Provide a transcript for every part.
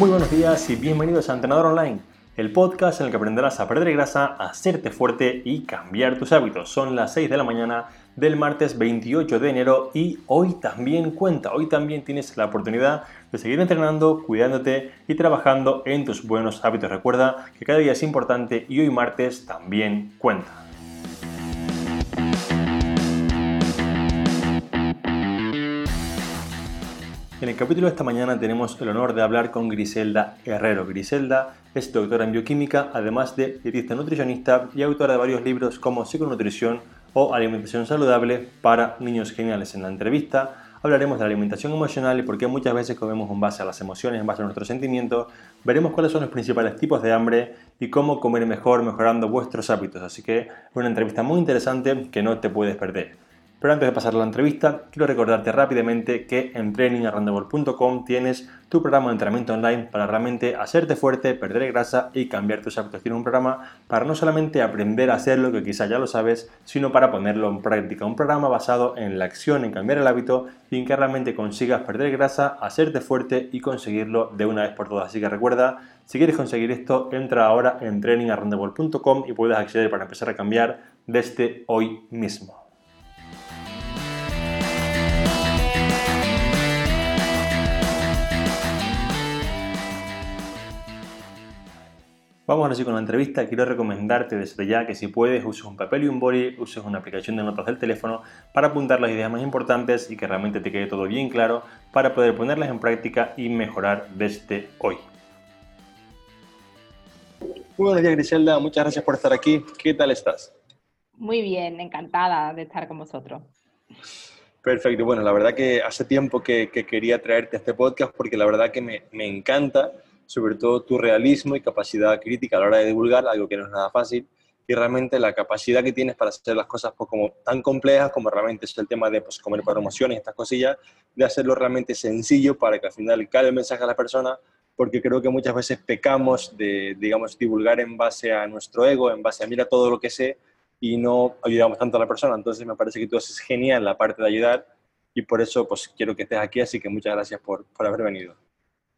Muy buenos días y bienvenidos a Entrenador Online, el podcast en el que aprenderás a perder grasa, a hacerte fuerte y cambiar tus hábitos. Son las 6 de la mañana del martes 28 de enero y hoy también cuenta, hoy también tienes la oportunidad de seguir entrenando, cuidándote y trabajando en tus buenos hábitos. Recuerda que cada día es importante y hoy martes también cuenta. En el capítulo de esta mañana tenemos el honor de hablar con Griselda Herrero. Griselda es doctora en bioquímica, además de dietista nutricionista y autora de varios libros como Psiconutrición o Alimentación Saludable para Niños Geniales. En la entrevista hablaremos de la alimentación emocional y por qué muchas veces comemos en base a las emociones, en base a nuestros sentimientos. Veremos cuáles son los principales tipos de hambre y cómo comer mejor mejorando vuestros hábitos. Así que una entrevista muy interesante que no te puedes perder. Pero antes de pasar a la entrevista, quiero recordarte rápidamente que en trainingarrandable.com tienes tu programa de entrenamiento online para realmente hacerte fuerte, perder grasa y cambiar tus hábitos. Tiene un programa para no solamente aprender a hacerlo, que quizá ya lo sabes, sino para ponerlo en práctica. Un programa basado en la acción, en cambiar el hábito y en que realmente consigas perder grasa, hacerte fuerte y conseguirlo de una vez por todas. Así que recuerda, si quieres conseguir esto, entra ahora en trainingarrandable.com y puedes acceder para empezar a cambiar desde hoy mismo. Vamos ahora sí con la entrevista. Quiero recomendarte desde ya que si puedes uses un papel y un boli, uses una aplicación de notas del teléfono para apuntar las ideas más importantes y que realmente te quede todo bien claro para poder ponerlas en práctica y mejorar desde hoy. Muy buenos días Griselda, muchas gracias por estar aquí. ¿Qué tal estás? Muy bien, encantada de estar con vosotros. Perfecto, bueno, la verdad que hace tiempo que, quería traerte a este podcast porque la verdad que me, me encanta sobre todo tu realismo y capacidad crítica a la hora de divulgar, algo que no es nada fácil, y realmente la capacidad que tienes para hacer las cosas pues, como tan complejas como realmente es el tema de pues, comer para emociones, estas cosillas, de hacerlo realmente sencillo para que al final cale el mensaje a la persona, porque creo que muchas veces pecamos de, digamos, divulgar en base a nuestro ego, en base a mira todo lo que sé, y no ayudamos tanto a la persona. Entonces me parece que tú haces genial la parte de ayudar, y por eso pues quiero que estés aquí, así que muchas gracias por, por haber venido.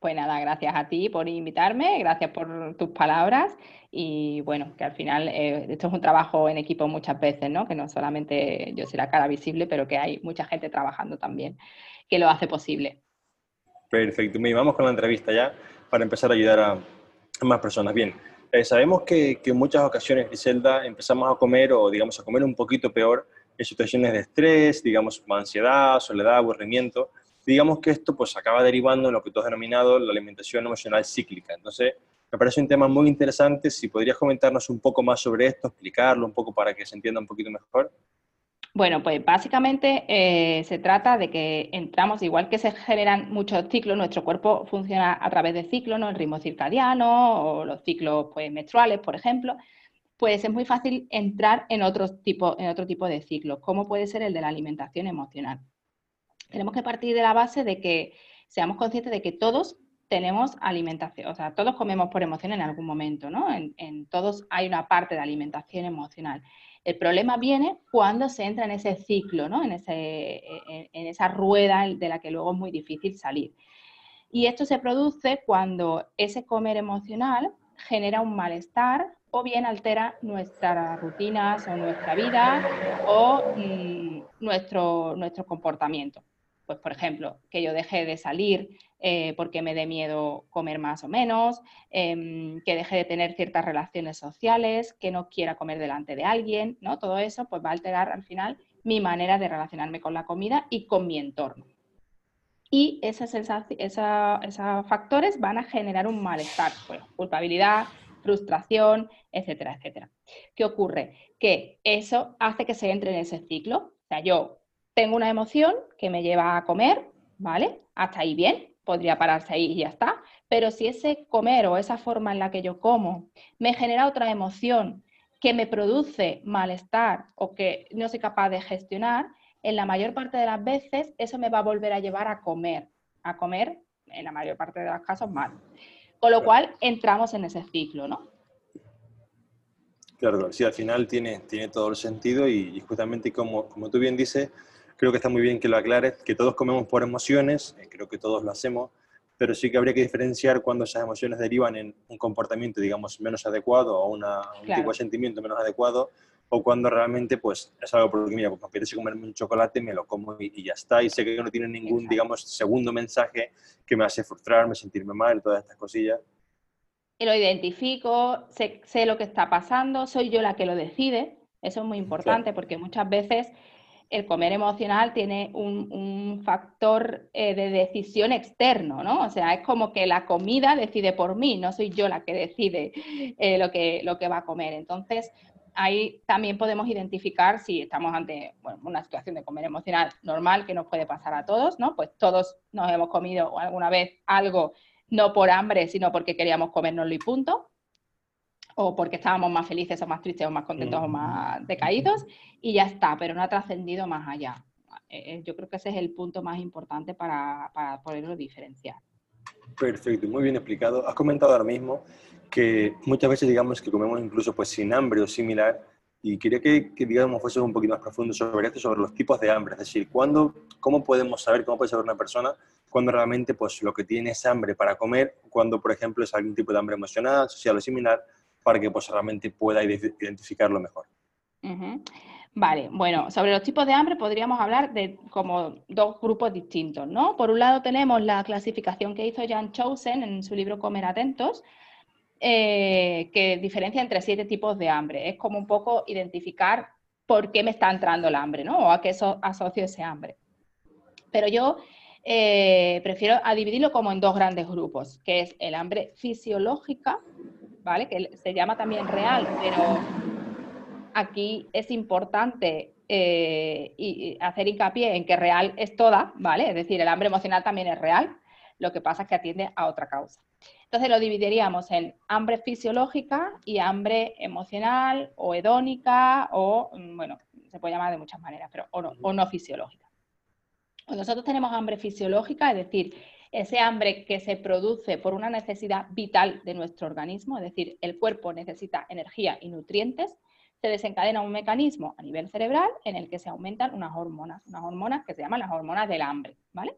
Pues nada, gracias a ti por invitarme, gracias por tus palabras y bueno, que al final eh, esto es un trabajo en equipo muchas veces, ¿no? Que no solamente yo soy la cara visible, pero que hay mucha gente trabajando también que lo hace posible. Perfecto, me vamos con la entrevista ya para empezar a ayudar a, más personas. Bien, eh, sabemos que, que, en muchas ocasiones, Griselda, empezamos a comer o digamos a comer un poquito peor en situaciones de estrés, digamos, ansiedad, soledad, aburrimiento digamos que esto pues acaba derivando en lo que tú has denominado la alimentación emocional cíclica. Entonces, me parece un tema muy interesante. Si podrías comentarnos un poco más sobre esto, explicarlo un poco para que se entienda un poquito mejor. Bueno, pues básicamente eh, se trata de que entramos, igual que se generan muchos ciclos, nuestro cuerpo funciona a través de ciclos, ¿no? el ritmo circadiano o los ciclos pues, menstruales, por ejemplo, pues es muy fácil entrar en otro tipo, en otro tipo de ciclos, como puede ser el de la alimentación emocional tenemos que partir de la base de que seamos conscientes de que todos tenemos alimentación, o sea, todos comemos por emoción en algún momento, ¿no? En, todos hay una parte de alimentación emocional. El problema viene cuando se entra en ese ciclo, ¿no? En, ese, en, esa rueda de la que luego es muy difícil salir. Y esto se produce cuando ese comer emocional genera un malestar o bien altera nuestras rutinas o nuestra vida o mm, nuestro, nuestro comportamiento pues por ejemplo, que yo deje de salir eh, porque me dé miedo comer más o menos, em, que deje de tener ciertas relaciones sociales, que no quiera comer delante de alguien, ¿no? Todo eso pues va a alterar al final mi manera de relacionarme con la comida y con mi entorno. Y esos factores van a generar un malestar, culpabilidad, frustración, etcétera, etcétera. ¿Qué ocurre? Que eso hace que se entre en ese ciclo. O sea, yo tengo una emoción que me lleva a comer, ¿vale? Hasta ahí bien, podría pararse ahí y ya está. Pero si ese comer o esa forma en la que yo como me genera otra emoción que me produce malestar o que no soy capaz de gestionar, en la mayor parte de las veces eso me va a volver a llevar a comer, a comer en la mayor parte de los casos mal. Con lo cual entramos en ese ciclo, ¿no? Claro, sí, al final tiene, tiene todo el sentido y, justamente como, como tú bien dices, creo que está muy bien que lo aclares, que todos comemos por emociones, eh, creo que todos lo hacemos, pero sí que habría que diferenciar cuando esas emociones derivan en un comportamiento, digamos, menos adecuado o una, un tipo de sentimiento menos adecuado, o cuando realmente pues es algo porque, mira, pues me apetece comerme un chocolate, me lo como y, ya está, y sé que no tiene ningún, digamos, segundo mensaje que me hace frustrarme, sentirme mal, todas estas cosillas. Y lo identifico, sé, sé, lo que está pasando, soy yo la que lo decide, eso es muy importante porque muchas veces el comer emocional tiene un, factor eh, de decisión externo, ¿no? O sea, es como que la comida decide por mí, no soy yo la que decide eh, lo, que, lo que va a comer. Entonces, ahí también podemos identificar si estamos ante una situación de comer emocional normal que nos puede pasar a todos, ¿no? Pues todos nos hemos comido alguna vez algo no por hambre, sino porque queríamos comérnoslo y punto o porque estábamos más felices o más tristes o más contentos o más decaídos y ya está, pero no ha trascendido más allá. Eh, eh, yo creo que ese es el punto más importante para, para poderlo diferenciar. Perfecto, muy bien explicado. Has comentado ahora mismo que muchas veces digamos que comemos incluso pues sin hambre o similar y quería que, que digamos fuese un poquito más profundo sobre esto, sobre los tipos de hambre, es decir, ¿cuándo, cómo podemos saber, cómo puede saber una persona cuando realmente pues lo que tiene es hambre para comer, cuando por ejemplo es algún tipo de hambre emocional, social o similar, para que pues, realmente pueda identificarlo mejor. Vale, bueno, sobre los tipos de hambre podríamos hablar de como dos grupos distintos, ¿no? Por un lado tenemos la clasificación que hizo Jan Chosen en su libro Comer Atentos, eh, que diferencia entre siete tipos de hambre. Es como un poco identificar por qué me está entrando el hambre, ¿no? O a qué asocio ese hambre. Pero yo eh, prefiero dividirlo como en dos grandes grupos, que es el hambre fisiológica, ¿vale? Que se llama también real, pero aquí es importante eh, y hacer hincapié en que real es toda, ¿vale? Es decir, el hambre emocional también es real, lo que pasa es que atiende a otra causa. Entonces lo dividiríamos en hambre fisiológica y hambre emocional o hedónica o, mm, bueno, se puede llamar de muchas maneras, pero no, o no fisiológica. Nosotros tenemos hambre fisiológica, es decir, ese hambre que se produce por una necesidad vital de nuestro organismo, es decir, el cuerpo necesita energía y nutrientes, se desencadena un mecanismo a nivel cerebral en el que se aumentan unas hormonas, unas hormonas que se llaman las hormonas del hambre, ¿vale?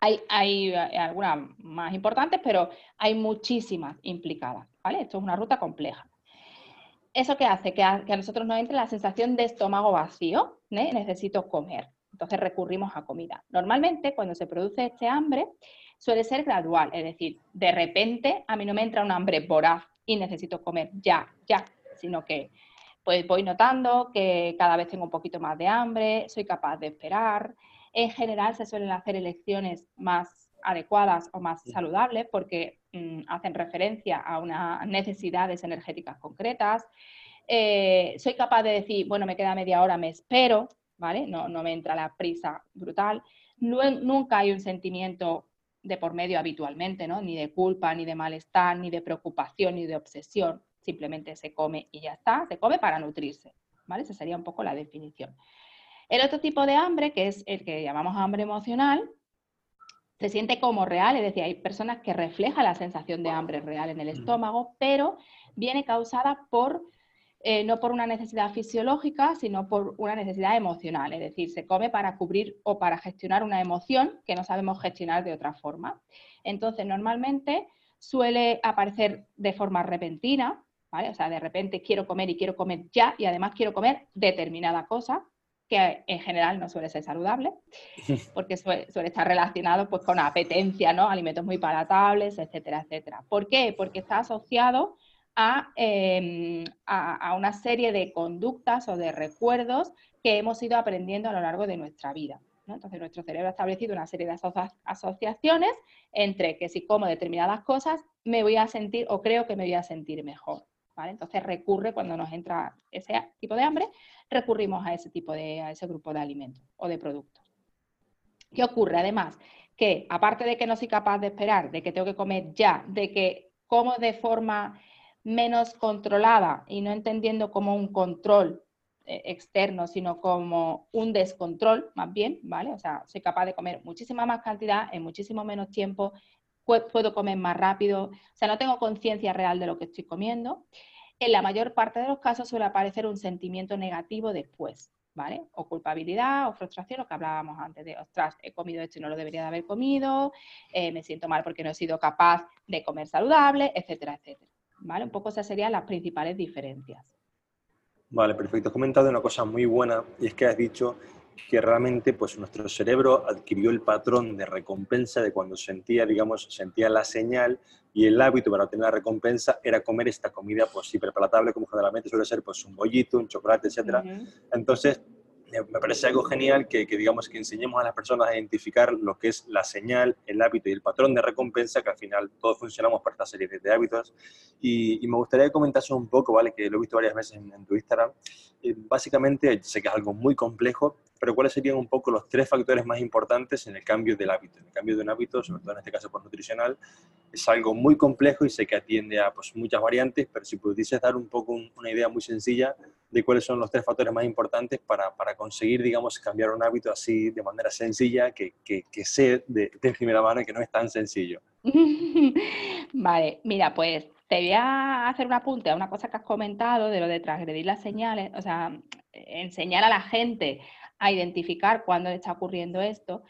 Hay, eh, algunas más importantes, pero hay muchísimas implicadas, ¿vale? Esto es una ruta compleja. ¿Eso qué hace? Que a, nosotros nos entre la sensación de estómago vacío, ¿eh? necesito comer. Entonces recurrimos a comida. Normalmente cuando se produce este hambre suele ser gradual, es decir, de repente a mí no me entra un hambre voraz y necesito comer ya, ya, sino que pues voy notando que cada vez tengo un poquito más de hambre, soy capaz de esperar. En general se suelen hacer elecciones más adecuadas o más saludables porque mm, hacen referencia a unas necesidades energéticas concretas. Eh, soy capaz de decir, bueno, me queda media hora, me espero, ¿vale? No, me entra la prisa brutal. nunca hay un sentimiento de por medio habitualmente, ¿no? Ni de culpa, ni de malestar, ni de preocupación, ni de obsesión. Simplemente se come y ya está, se come para nutrirse, ¿vale? Esa sería un poco la definición. El otro tipo de hambre, que es el que llamamos hambre emocional, se siente como real, es decir, hay personas que reflejan la sensación de hambre real en el mm. estómago, pero viene causada por eh, no por una necesidad fisiológica, sino por una necesidad emocional. Es decir, se come para cubrir o para gestionar una emoción que no sabemos gestionar de otra forma. Entonces, normalmente suele aparecer de forma repentina, ¿vale? O sea, de repente quiero comer y quiero comer ya y además quiero comer determinada cosa, que en general no suele ser saludable, porque suele, estar relacionado pues, con apetencia, ¿no? Alimentos muy palatables, etcétera, etcétera. ¿Por qué? Porque está asociado Em, a, una serie de conductas o de recuerdos que hemos ido aprendiendo a lo largo de nuestra vida. Entonces, nuestro cerebro ha establecido una serie de asociaciones entre que si como determinadas cosas me voy a sentir o creo que me voy a sentir mejor. Entonces, recurre cuando nos entra ese tipo de hambre, recurrimos a ese tipo de, a ese grupo de alimentos o de productos. ¿Qué ocurre? Además, que aparte de que no soy capaz de esperar, de que tengo que comer ya, de que como de forma menos controlada y no entendiendo como un control eh, externo, sino como un descontrol, más bien, ¿vale? O sea, soy capaz de comer muchísima más cantidad en muchísimo menos tiempo, puedo comer más rápido, o sea, no tengo conciencia real de lo que estoy comiendo. en la mayor parte de los casos suele aparecer un sentimiento negativo después. ¿Vale? O culpabilidad o frustración, lo que hablábamos antes de, ostras, he comido esto y no lo debería de haber comido, eh, me siento mal porque no he sido capaz de comer saludable, etcétera, etcétera. ¿Vale? Un poco esas serían las principales diferencias. Vale, perfecto. Has comentado una cosa muy buena y es que has dicho que realmente pues nuestro cerebro adquirió el patrón de recompensa de cuando sentía, digamos, sentía la señal y el hábito para obtener la recompensa era comer esta comida pues hiperpalatable como generalmente suele ser pues un bollito, un chocolate, etcétera. Entonces, me parece algo genial que, digamos que enseñemos a las personas a identificar lo que es la señal, el hábito y el patrón de recompensa, que al final todos funcionamos por esta serie de hábitos. Y, me gustaría que comentases un poco, ¿vale? Que lo he visto varias veces en, tu Instagram. Eh, básicamente, sé que es algo muy complejo, pero ¿cuáles serían un poco los tres factores más importantes en el cambio del hábito? En el cambio de un hábito, sobre todo en este caso por nutricional, es algo muy complejo y sé que atiende a pues, muchas variantes, pero si pudieses dar un poco una idea muy sencilla de cuáles son los tres factores más importantes para, para conseguir, digamos, cambiar un hábito así de manera sencilla, que, que, que sé de, de primera mano que no es tan sencillo. vale, mira, pues te voy a hacer un apunte a una cosa que has comentado de lo de transgredir las señales, o sea, enseñar a la gente a identificar cuándo está ocurriendo esto.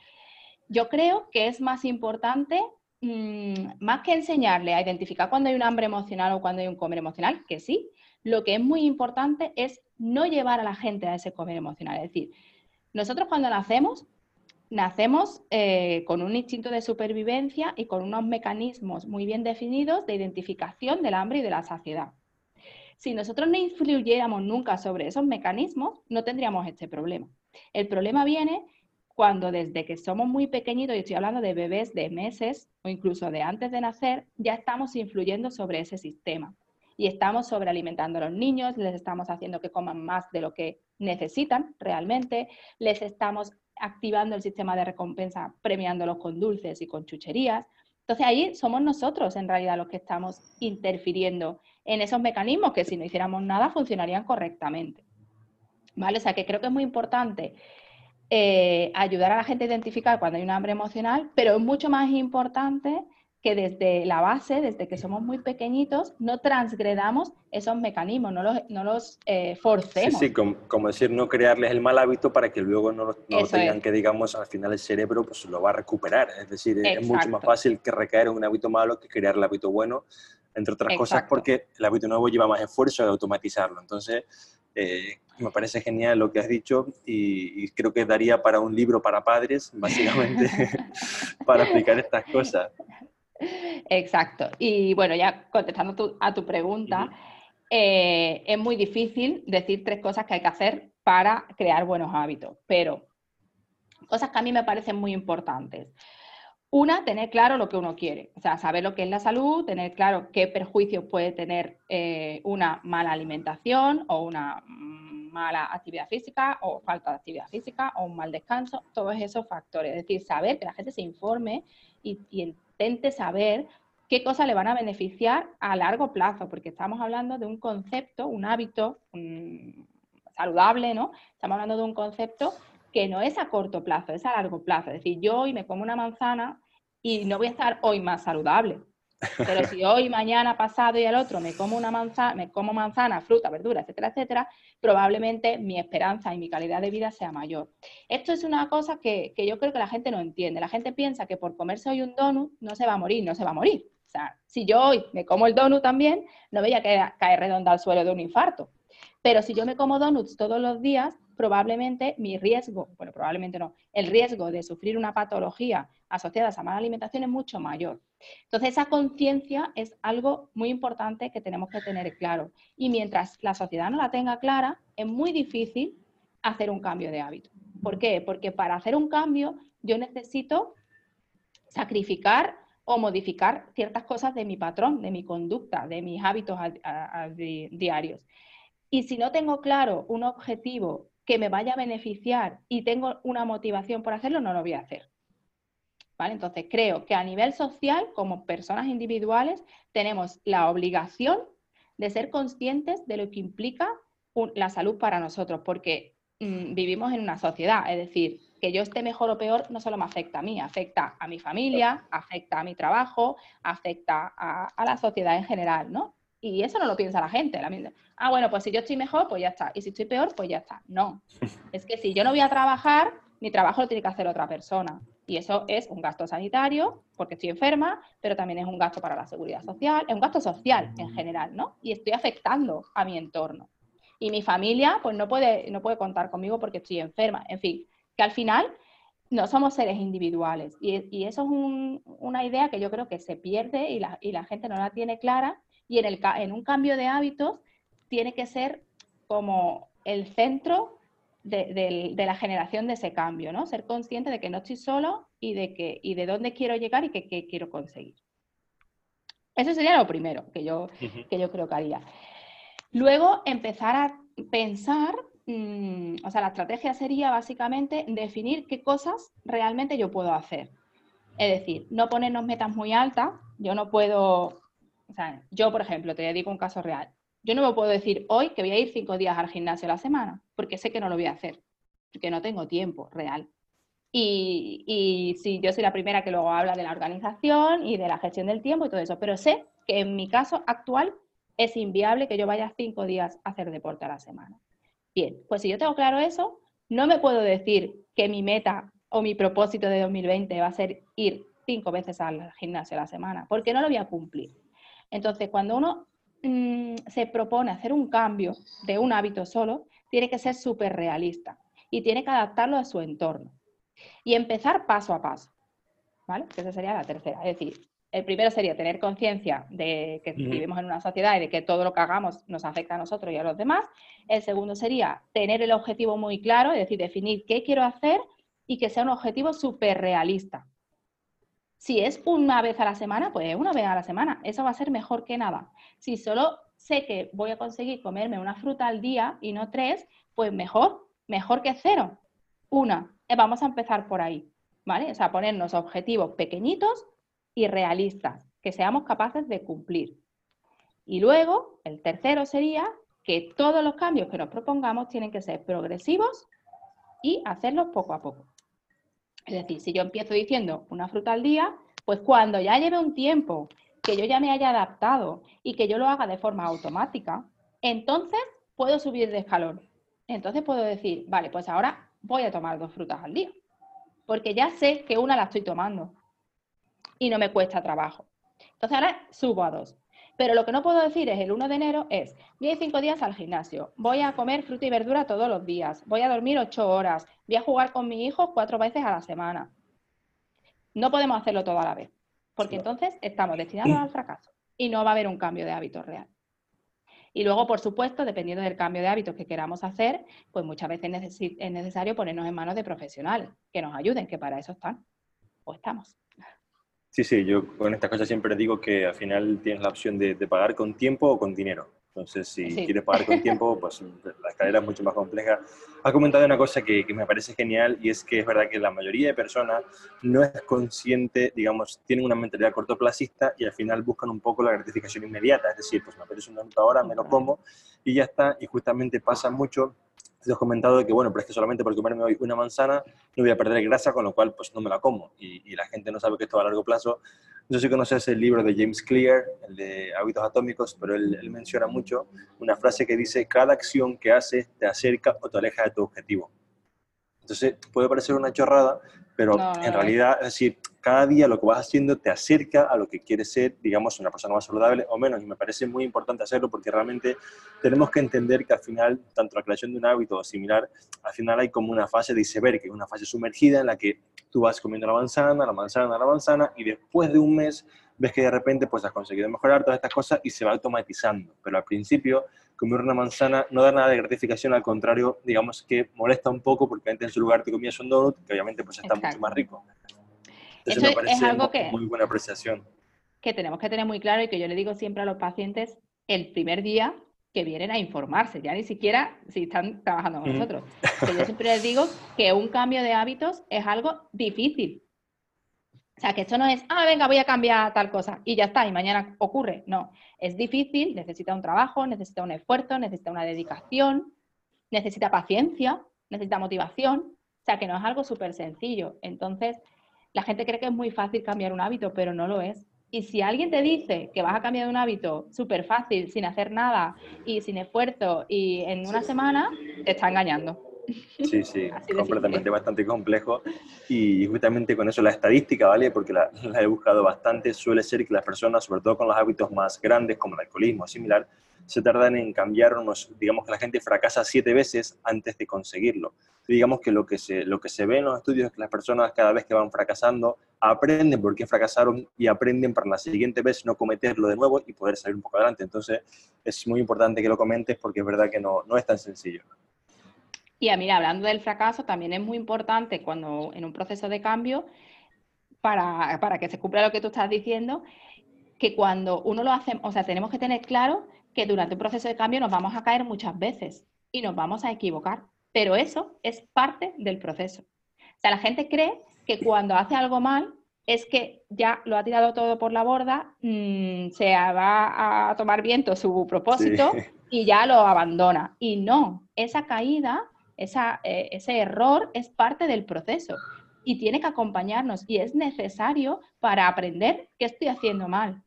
Yo creo que es más importante, mm, más que enseñarle a identificar cuando hay un hambre emocional o cuando hay un comer emocional, que sí, lo que es muy importante es no llevar a la gente a ese comer emocional. Es decir, nosotros cuando nacemos, nacemos eh, con un instinto de supervivencia y con unos mecanismos muy bien definidos de identificación del hambre y de la saciedad. Si nosotros no influyéramos nunca sobre esos mecanismos, no tendríamos este problema. El problema viene cuando desde que somos muy pequeñitos, y estoy hablando de bebés de meses o incluso de antes de nacer, ya estamos influyendo sobre ese sistema. Y estamos sobrealimentando a los niños, les estamos haciendo que coman más de lo que necesitan realmente, les estamos activando el sistema de recompensa premiándolos con dulces y con chucherías. Entonces ahí somos nosotros en realidad los que estamos interfiriendo en esos mecanismos que si no hiciéramos nada funcionarían correctamente. ¿Vale? O sea, que creo que es muy importante eh, ayudar a la gente a identificar cuando hay un hambre emocional, pero es mucho más importante que desde la base, desde que somos muy pequeñitos, no transgredamos esos mecanismos, no los, no los eh, forcemos. Sí, sí, como, decir, no crearles el mal hábito para que luego no, lo tengan que, digamos, al final el cerebro pues lo va a recuperar. Es decir, es mucho más fácil que recaer en un hábito malo que crear el hábito bueno, entre otras cosas porque el hábito nuevo lleva más esfuerzo de automatizarlo. Entonces, eh, me parece genial lo que has dicho y, creo que daría para un libro para padres, básicamente, para explicar estas cosas. Exacto. Y bueno, ya contestando a tu pregunta, eh, es muy difícil decir tres cosas que hay que hacer para crear buenos hábitos, pero cosas que a mí me parecen muy importantes. Una, tener claro lo que uno quiere, o sea, saber lo que es la salud, tener claro qué perjuicios puede tener eh, una mala alimentación o una mala actividad física o falta de actividad física o un mal descanso, todos esos factores. Es decir, saber que la gente se informe y, intente saber qué cosas le van a beneficiar a largo plazo, porque estamos hablando de un concepto, un hábito saludable, ¿no? Estamos hablando de un concepto que no es a corto plazo, es a largo plazo. Es decir, yo hoy me como una manzana y no voy a estar hoy más saludable. Pero si hoy, mañana, pasado y el otro me como una manzana, me como manzana, fruta, verdura, etcétera, etcétera, probablemente mi esperanza y mi calidad de vida sea mayor. Esto es una cosa que, que yo creo que la gente no entiende. La gente piensa que por comerse hoy un donut no se va a morir, no se va a morir. O sea, si yo hoy me como el donut también, no voy a caer, caer redonda al suelo de un infarto. Pero si yo me como donuts todos los días, probablemente mi riesgo, bueno, probablemente no, el riesgo de sufrir una patología asociada a mala alimentación es mucho mayor. Entonces, esa conciencia es algo muy importante que tenemos que tener claro. Y mientras la sociedad no la tenga clara, es muy difícil hacer un cambio de hábito. ¿Por qué? Porque para hacer un cambio yo necesito sacrificar o modificar ciertas cosas de mi patrón, de mi conducta, de mis hábitos diarios. Y si no tengo claro un objetivo que me vaya a beneficiar y tengo una motivación por hacerlo, no lo voy a hacer. ¿Vale? Entonces, creo que a nivel social, como personas individuales, tenemos la obligación de ser conscientes de lo que implica la salud para nosotros, porque mm, vivimos en una sociedad, es decir, que yo esté mejor o peor no solo me afecta a mí, afecta a mi familia, afecta a mi trabajo, afecta a, a la sociedad en general, ¿no? Y eso no lo piensa la gente. La ah, bueno, pues si yo estoy mejor, pues ya está. Y si estoy peor, pues ya está. No. Es que si yo no voy a trabajar, mi trabajo lo tiene que hacer otra persona. Y eso es un gasto sanitario, porque estoy enferma, pero también es un gasto para la seguridad social, es un gasto social en general, ¿no? Y estoy afectando a mi entorno. Y mi familia, pues no puede, no puede contar conmigo porque estoy enferma. En fin, que al final no somos seres individuales. Y, eso es una idea que yo creo que se pierde y la, y la gente no la tiene clara. Y en, el, en un cambio de hábitos tiene que ser como el centro de, la generación de ese cambio, ¿no? Ser consciente de que no estoy solo y de, que, y de dónde quiero llegar y qué quiero conseguir. Eso sería lo primero que yo, que yo creo que haría. Luego, empezar a pensar, mm, o sea, la estrategia sería básicamente definir qué cosas realmente yo puedo hacer. Es decir, no ponernos metas muy altas. Yo no puedo, o sea, yo, por ejemplo, te dedico un caso real. Yo no me puedo decir hoy que voy a ir cinco días al gimnasio a la semana, porque sé que no lo voy a hacer, porque no tengo tiempo real. Y, y yo soy la primera que luego habla de la organización y de la gestión del tiempo y todo eso, pero sé que en mi caso actual es inviable que yo vaya cinco días a hacer deporte a la semana. Bien, pues si yo tengo claro eso, no me puedo decir que mi meta o mi propósito de 2020 va a ser ir cinco veces al gimnasio a la semana, porque no lo voy a cumplir. Entonces, cuando uno Mm, se propone hacer un cambio de un hábito solo, tiene que ser súper realista y tiene que adaptarlo a su entorno y empezar paso a paso. ¿Vale? Esa sería la tercera. Es decir, el primero sería tener conciencia de que vivimos en una sociedad y de que todo lo que hagamos nos afecta a nosotros y a los demás. El segundo sería tener el objetivo muy claro, es decir, definir qué quiero hacer y que sea un objetivo súper realista. Si es una vez a la semana, pues una vez a la semana. Eso va a ser mejor que nada. Si solo sé que voy a conseguir comerme una fruta al día y no tres, pues mejor, mejor que cero. Una, eh, vamos a empezar por ahí, ¿vale? O sea, ponernos objetivos pequeñitos y realistas, que seamos capaces de cumplir. Y luego, el tercero sería que todos los cambios que nos propongamos tienen que ser progresivos y hacerlos poco a poco. Es decir, si yo empiezo diciendo una fruta al día, pues cuando ya lleve un tiempo que yo ya me haya adaptado y que yo lo haga de forma automática, entonces puedo subir de escalón. Entonces puedo decir, vale, pues ahora voy a tomar dos frutas al día, porque ya sé que una la estoy tomando y no me cuesta trabajo. Entonces ahora subo a dos. Pero lo que no puedo decir es el 1 de enero es, voy a ir días al gimnasio, voy a comer fruta y verdura todos los días, voy a dormir ocho horas, voy a jugar con mi hijo cuatro veces a la semana. No podemos hacerlo todo a la vez, porque entonces estamos destinados al fracaso y no va a haber un cambio de hábitos real. Y luego, por supuesto, dependiendo del cambio de hábitos que queramos hacer, pues muchas veces es necesario ponernos en manos de profesionales que nos ayuden, que para eso están o estamos. Sí, sí, yo con estas cosas siempre digo que al final tienes la opción de, pagar con tiempo o con dinero. Entonces, si quieres pagar con tiempo, pues la escalera es mucho más compleja. Has comentado una cosa que, que, me parece genial y es que es verdad que la mayoría de personas no es consciente, digamos, tienen una mentalidad cortoplacista y al final buscan un poco la gratificación inmediata. Es decir, pues me apetece una minuto ahora, me lo como y ya está. Y justamente pasa mucho te has comentado que, bueno, pero es que solamente por comerme hoy una manzana no voy a perder grasa, con lo cual pues no me la como. Y, la gente no sabe que esto a largo plazo. No sé si conoces el libro de James Clear, el de Hábitos Atómicos, pero él, él menciona mucho una frase que dice, cada acción que haces te acerca o te aleja de tu objetivo. Entonces puede parecer una chorrada, pero en realidad, es decir, cada día lo que vas haciendo te acerca a lo que quieres ser, digamos, una persona más saludable o menos. Y me parece muy importante hacerlo porque realmente tenemos que entender que al final, tanto la creación de un hábito o similar, al final hay como una fase de iceberg, que es una fase sumergida en la que tú vas comiendo la manzana, la manzana, la manzana, y después de un mes ves que de repente pues has conseguido mejorar todas estas cosas y se va automatizando. Pero al principio, comer una manzana no da nada de gratificación, al contrario, digamos que molesta un poco porque antes en su lugar te comías un donut, que obviamente pues está mucho más rico. Eso me parece es algo que, muy buena apreciación. Que tenemos que tener muy claro y que yo le digo siempre a los pacientes el primer día que vienen a informarse, ya ni siquiera si están trabajando con nosotros. yo siempre les digo que un cambio de hábitos es algo difícil, o sea, que esto no es, ah, venga, voy a cambiar tal cosa y ya está, y mañana ocurre. No, es difícil, necesita un trabajo, necesita un esfuerzo, necesita una dedicación, necesita paciencia, necesita motivación. O sea, que no es algo súper sencillo. Entonces, la gente cree que es muy fácil cambiar un hábito, pero no lo es. Y si alguien te dice que vas a cambiar un hábito súper fácil, sin hacer nada y sin esfuerzo y en una semana, te está engañando. Sí, sí, completamente bastante complejo. Y justamente con eso la estadística, ¿vale? Porque la, la, he buscado bastante, suele ser que las personas, sobre todo con los hábitos más grandes como el alcoholismo o similar, se tardan en cambiar unos, digamos que la gente fracasa siete veces antes de conseguirlo. Digamos que lo que se, lo que se ve en los estudios es que las personas cada vez que van fracasando aprenden por qué fracasaron y aprenden para la siguiente vez no cometerlo de nuevo y poder salir un poco adelante. Entonces es muy importante que lo comentes porque es verdad que no, no es tan sencillo. Y a mí, hablando del fracaso, también es muy importante cuando en un proceso de cambio, para, para que se cumpla lo que tú estás diciendo, que cuando uno lo hace, o sea, tenemos que tener claro que durante un proceso de cambio nos vamos a caer muchas veces y nos vamos a equivocar, pero eso es parte del proceso. O sea, la gente cree que cuando hace algo mal es que ya lo ha tirado todo por la borda, mm, se va a tomar viento su propósito y ya lo abandona. Y no, esa caída, esa, eh, ese error es parte del proceso y tiene que acompañarnos y es necesario para aprender qué estoy haciendo mal.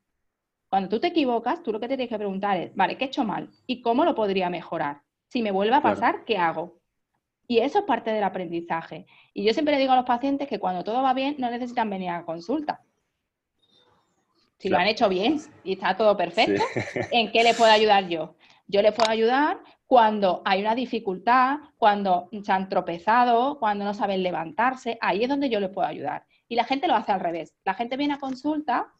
Cuando tú te equivocas, tú lo que te tienes que preguntar es, vale, ¿qué he hecho mal? ¿Y cómo lo podría mejorar? Si me vuelve a pasar, ¿qué hago? Y eso es parte del aprendizaje. Y yo siempre le digo a los pacientes que cuando todo va bien, no necesitan venir a consulta. Si lo han hecho bien y está todo perfecto, ¿en qué le puedo ayudar yo? Yo le puedo ayudar cuando hay una dificultad, cuando se han tropezado, cuando no saben levantarse, ahí es donde yo le puedo ayudar. Y la gente lo hace al revés. La gente viene a consulta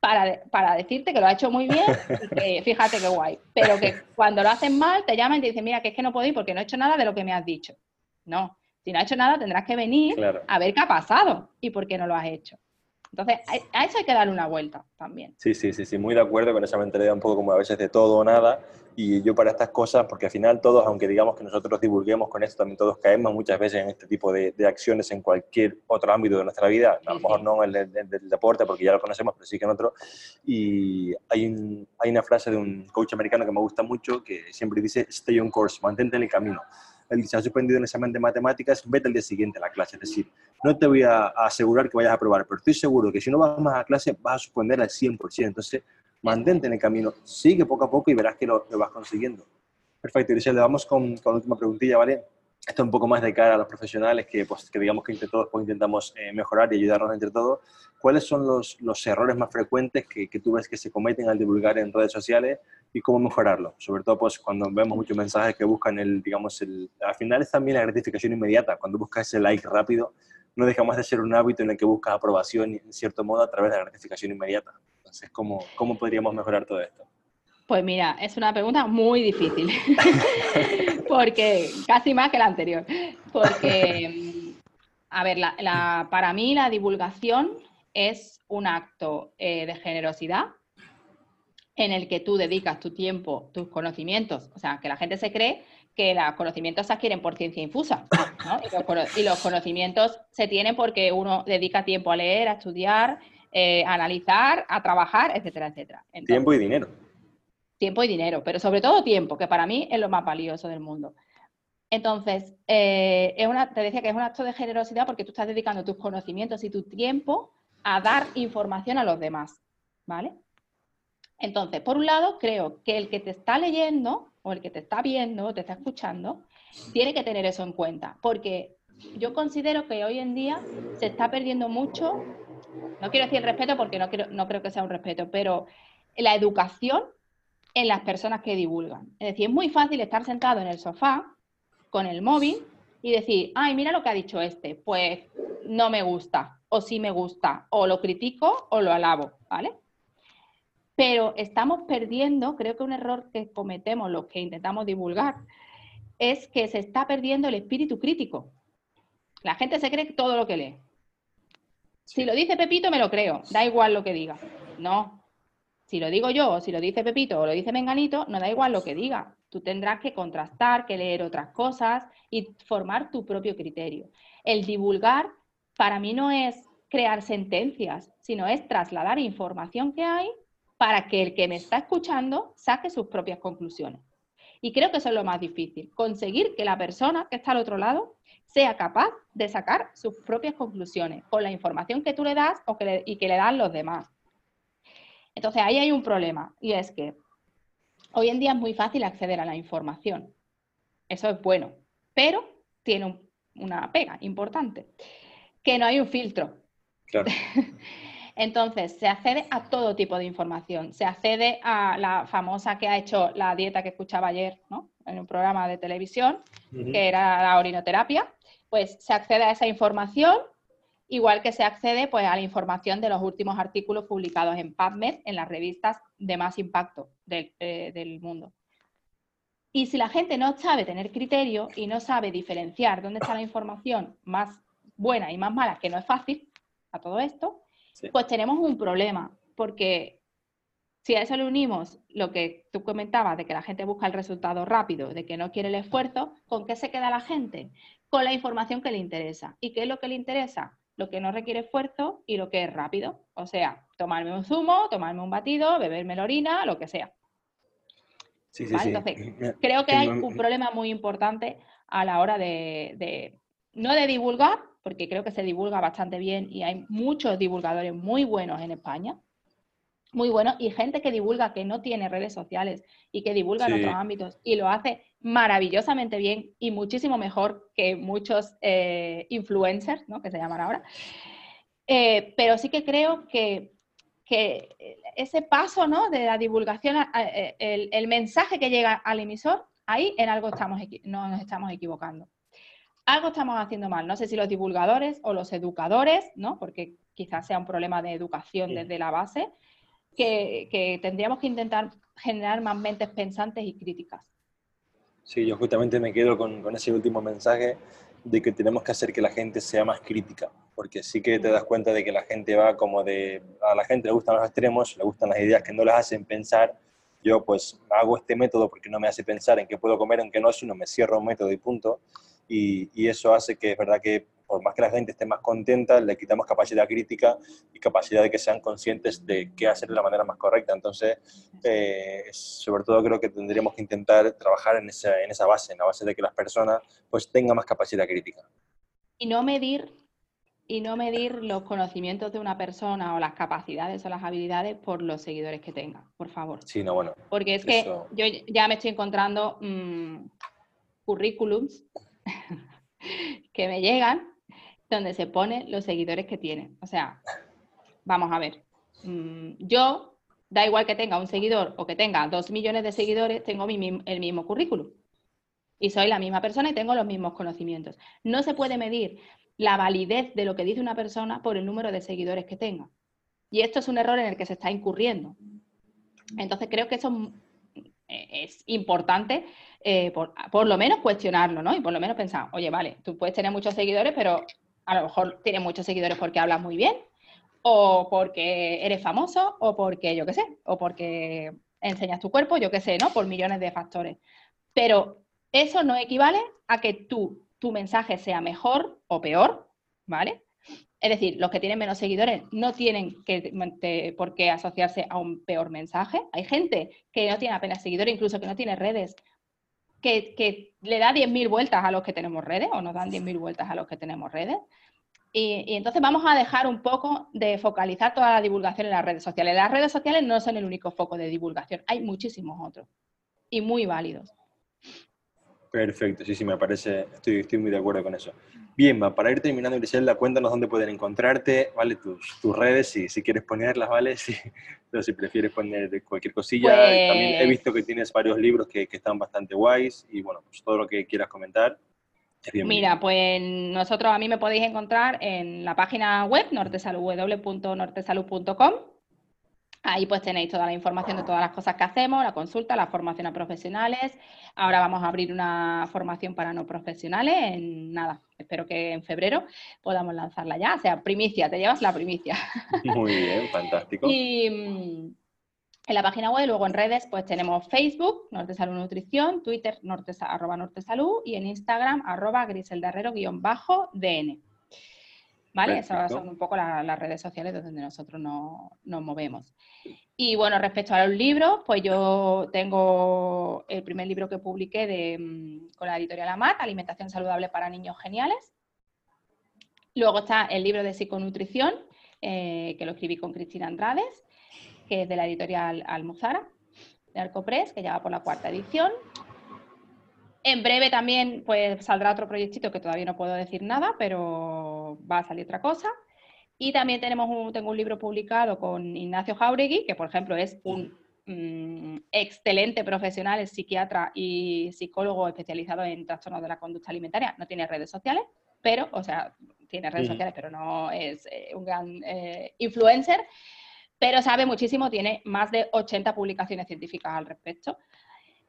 para, decirte que lo ha hecho muy bien y que fíjate qué guay. Pero que cuando lo hacen mal, te llaman y te dicen, mira, que es que no puedo ir porque no he hecho nada de lo que me has dicho. No, si no has hecho nada, tendrás que venir a ver qué ha pasado y por qué no lo has hecho. Entonces, a eso hay que darle una vuelta también. Sí, sí, sí, sí, muy de acuerdo con esa mentalidad un poco como a veces de todo o nada. Y yo para estas cosas, porque al final todos, aunque digamos que nosotros divulguemos con esto, también todos caemos muchas veces en este tipo de, acciones en cualquier otro ámbito de nuestra vida. A lo mejor no en el, del deporte, porque ya lo conocemos, pero sí que en otro. Y hay, hay una frase de un coach americano que me gusta mucho que siempre dice, stay on course, mantente en el camino ha suspendido un examen de matemáticas, vete al día siguiente a la clase. Es decir, no te voy a, asegurar que vayas a aprobar, pero estoy seguro que si no vas más a clase vas a suspender al 100%. Entonces, mantente en el camino, sigue poco a poco y verás que lo, vas consiguiendo. Perfecto, Griselda, vamos con, con la última preguntilla, ¿vale? Esto es un poco más de cara a los profesionales que, pues, que digamos que todos pues, intentamos eh, mejorar y ayudarnos entre todos. ¿Cuáles son los, los errores más frecuentes que, que, tú ves que se cometen al divulgar en redes sociales y cómo mejorarlo? Sobre todo pues, cuando vemos muchos mensajes que buscan el, digamos, el, al final es también la gratificación inmediata. Cuando buscas ese like rápido, no dejamos de ser un hábito en el que buscas aprobación, en cierto modo, a través de la gratificación inmediata. Entonces, ¿cómo, cómo podríamos mejorar todo esto? Pues mira, es una pregunta muy difícil, porque casi más que la anterior, porque, a ver, la, para mí la divulgación es un acto eh, de generosidad en el que tú dedicas tu tiempo, tus conocimientos, o sea, que la gente se cree que los conocimientos se adquieren por ciencia infusa, ¿no? y, los, conocimientos se tienen porque uno dedica tiempo a leer, a estudiar, eh, a analizar, a trabajar, etcétera, etcétera. tiempo y dinero. Tiempo y dinero, pero sobre todo tiempo, que para mí es lo más valioso del mundo. Entonces, eh, es una, te decía que es un acto de generosidad porque tú estás dedicando tus conocimientos y tu tiempo a dar información a los demás, ¿vale? Entonces, por un lado, creo que el que te está leyendo o el que te está viendo o te está escuchando, tiene que tener eso en cuenta, porque yo considero que hoy en día se está perdiendo mucho, no quiero decir respeto porque no, no creo que sea un respeto, pero la educación en las personas que divulgan. Es decir, es muy fácil estar sentado en el sofá con el móvil y decir, ay, mira lo que ha dicho este, pues no me gusta, o sí me gusta, o lo critico o lo alabo, ¿vale? Pero estamos perdiendo, creo que un error que cometemos los que intentamos divulgar, es que se está perdiendo el espíritu crítico. La gente se cree todo lo que lee. Si lo dice Pepito, me lo creo, da igual lo que diga. No, si lo digo yo, o si lo dice Pepito o lo dice Menganito, no da igual lo que diga. Tú tendrás que contrastar, que leer otras cosas y formar tu propio criterio. El divulgar para mí no es crear sentencias, sino es trasladar información que hay para que el que me está escuchando saque sus propias conclusiones. Y creo que eso es lo más difícil, conseguir que la persona que está al otro lado sea capaz de sacar sus propias conclusiones con la información que tú le das o y que le dan los demás. Entonces ahí hay un problema y es que hoy en día es muy fácil acceder a la información. Eso es bueno, pero tiene una pega importante, que no hay un filtro. Claro. Entonces, se accede a todo tipo de información. Se accede a la famosa que ha hecho la dieta que escuchaba ayer, ¿no? En un programa de televisión, que era la orinoterapia. Pues se accede a esa información, igual que se accede pues, a la información de los últimos artículos publicados en PubMed, en las revistas de más impacto del, eh, del mundo. Y si la gente no sabe tener criterio y no sabe diferenciar dónde está la información más buena y más mala, que no es fácil a todo esto, pues tenemos un problema, porque si a eso le unimos lo que tú comentabas de que la gente busca el resultado rápido, de que no quiere el esfuerzo, ¿con qué se queda la gente? Con la información que le interesa. ¿Y qué es lo que le interesa? Lo que no requiere esfuerzo y lo que es rápido. O sea, tomarme un zumo, tomarme un batido, beberme la orina, lo que sea. Sí, sí, Entonces, creo que hay un problema muy importante a la hora de, no de divulgar, porque creo que se divulga bastante bien y hay muchos divulgadores muy buenos en España, muy buenos, y gente que divulga que no tiene redes sociales y que divulga en otros ámbitos y lo hace maravillosamente bien y muchísimo mejor que muchos eh, influencers, ¿no? que se llaman ahora. Eh, pero sí que creo que, ese paso ¿no? de la divulgación, el, el, mensaje que llega al emisor, ahí en algo estamos, no nos estamos equivocando algo estamos haciendo mal. No sé si los divulgadores o los educadores, ¿no? Porque quizás sea un problema de educación desde la base, que, tendríamos que intentar generar más mentes pensantes y críticas. Sí, yo justamente me quedo con, ese último mensaje de que tenemos que hacer que la gente sea más crítica, porque sí que te das cuenta de que la gente va como de, a la gente le gustan los extremos, le gustan las ideas que no las hacen pensar, yo pues hago este método porque no me hace pensar en qué puedo comer, en qué no, sino me cierro un método y punto y, eso hace que es verdad que por más que la gente esté más contenta, le quitamos capacidad crítica y capacidad de que sean conscientes de qué hacer de la manera más correcta. Entonces, eh, sobre todo creo que tendríamos que intentar trabajar en esa, en esa base, en la base de que las personas pues tengan más capacidad crítica. Y no medir y no medir los conocimientos de una persona o las capacidades o las habilidades por los seguidores que tenga, por favor. Sí, no, bueno. Porque es que yo ya me estoy encontrando mm, currículums que me llegan donde se ponen los seguidores que tienen. O sea, vamos a ver. Mm, yo, da igual que tenga un seguidor o que tenga dos millones de seguidores, tengo el mismo currículum. Y soy la misma persona y tengo los mismos conocimientos. No se puede medir la validez de lo que dice una persona por el número de seguidores que tenga. Y esto es un error en el que se está incurriendo. Entonces creo que eso es importante eh, por, lo menos cuestionarlo, ¿no? Y por lo menos pensar, oye, vale, tú puedes tener muchos seguidores, pero a lo mejor tienes muchos seguidores porque hablas muy bien, o porque eres famoso, o porque, yo qué sé, o porque enseñas tu cuerpo, yo qué sé, ¿no? Por millones de factores. Pero eso no equivale a que tú, tu mensaje sea mejor o peor, ¿vale? Es decir, los que tienen menos seguidores no tienen que, por qué asociarse a un peor mensaje. Hay gente que no tiene apenas seguidores, incluso que no tiene redes, que, le da 10.000 vueltas a los que tenemos redes o nos dan 10.000 vueltas a los que tenemos redes. Y, entonces vamos a dejar un poco de focalizar toda la divulgación en las redes sociales. Las redes sociales no son el único foco de divulgación, hay muchísimos otros y muy válidos. Perfecto, sí, sí, me parece, estoy, estoy muy de acuerdo con eso. Bien, para ir terminando, Griselda, cuéntanos dónde pueden encontrarte, ¿vale? Tus, tus redes, si, si quieres ponerlas, ¿vale? Si, pero si prefieres poner cualquier cosilla. También he pues visto que tienes varios libros que, que, están bastante guays y, bueno, pues todo lo que quieras comentar. Mira, pues nosotros a mí me podéis encontrar en la página web nortesalud.nortesalud.com Ahí pues tenéis toda la información de todas las cosas que hacemos, la consulta, la formación a profesionales. Ahora vamos a abrir una formación para no profesionales en nada. Espero que en febrero podamos lanzarla ya. O sea, primicia, te llevas la primicia. Muy bien, fantástico. y mm, en la página web, luego en redes, pues tenemos Facebook, Norte Salud Nutrición, Twitter, norte, arroba Norte Salud y en Instagram, arroba griseldarrero-dn. ¿Vale? Esas son un poco las redes sociales donde nosotros nos movemos. Y bueno, respecto a los libros, pues yo tengo el primer libro que publiqué de, mm, con la editorial Amat, Alimentación Saludable para Niños Geniales. Luego está el libro de psiconutrición, eh, que lo escribí con Cristina Andrades. que es de la editorial Almuzara, de Arcopress, que ya va por la cuarta edición. En breve también pues, saldrá otro proyectito que todavía no puedo decir nada, pero va a salir otra cosa. Y también tenemos un, tengo un libro publicado con Ignacio Jauregui, que por ejemplo es un mm, excelente profesional, es psiquiatra y psicólogo especializado en trastornos de la conducta alimentaria. No tiene redes sociales, pero, o sea, tiene redes sociales, pero no es eh, un gran eh, influencer, pero sabe muchísimo, tiene más de 80 publicaciones científicas al respecto.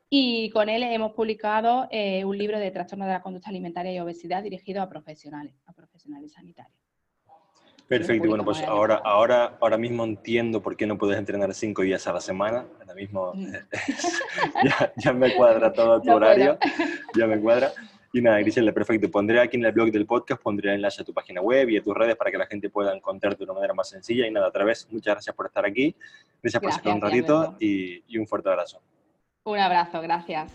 Y con él hemos publicado eh, un libro de trastornos de la conducta alimentaria y obesidad dirigido a profesionales, a profesionales sanitarios. Perfecto, bueno, pues ahora, ahora, ahora mismo entiendo por qué no puedes entrenar cinco días a la semana. Ahora mismo mm. ya, ya, me cuadra todo tu horario, ya me cuadra. Y nada, Grisel, perfecto. Pondré aquí en el blog del podcast, pondré el enlace a tu página web y a tus redes para que la gente pueda encontrarte de una manera más sencilla. Y nada, otra vez, muchas gracias por estar aquí. Gracias, por estar un ratito y, y un fuerte abrazo. Un abrazo, gracias.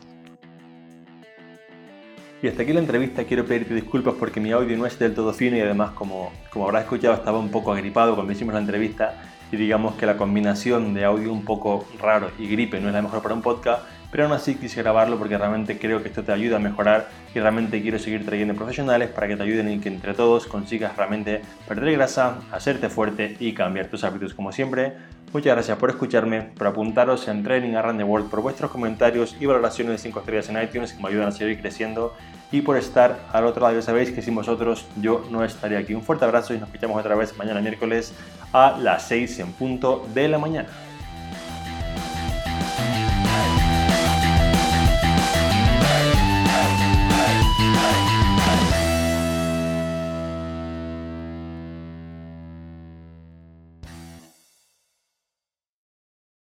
Y hasta aquí la entrevista, quiero pedirte disculpas porque mi audio no es del todo fino y además como, como habrás escuchado estaba un poco agripado cuando hicimos la entrevista y digamos que la combinación de audio un poco raro y gripe no es la mejor para un podcast, pero aún así quise grabarlo porque realmente creo que esto te ayuda a mejorar y realmente quiero seguir trayendo profesionales para que te ayuden y que entre todos consigas realmente perder grasa, hacerte fuerte y cambiar tus hábitos como siempre. Muchas gracias por escucharme, por apuntaros en Training Around the World, por vuestros comentarios y valoraciones de 5 estrellas en iTunes que me ayudan a seguir creciendo y por estar al otro lado. Ya sabéis que sin vosotros yo no estaría aquí. Un fuerte abrazo y nos escuchamos otra vez mañana miércoles a las 6 en punto de la mañana.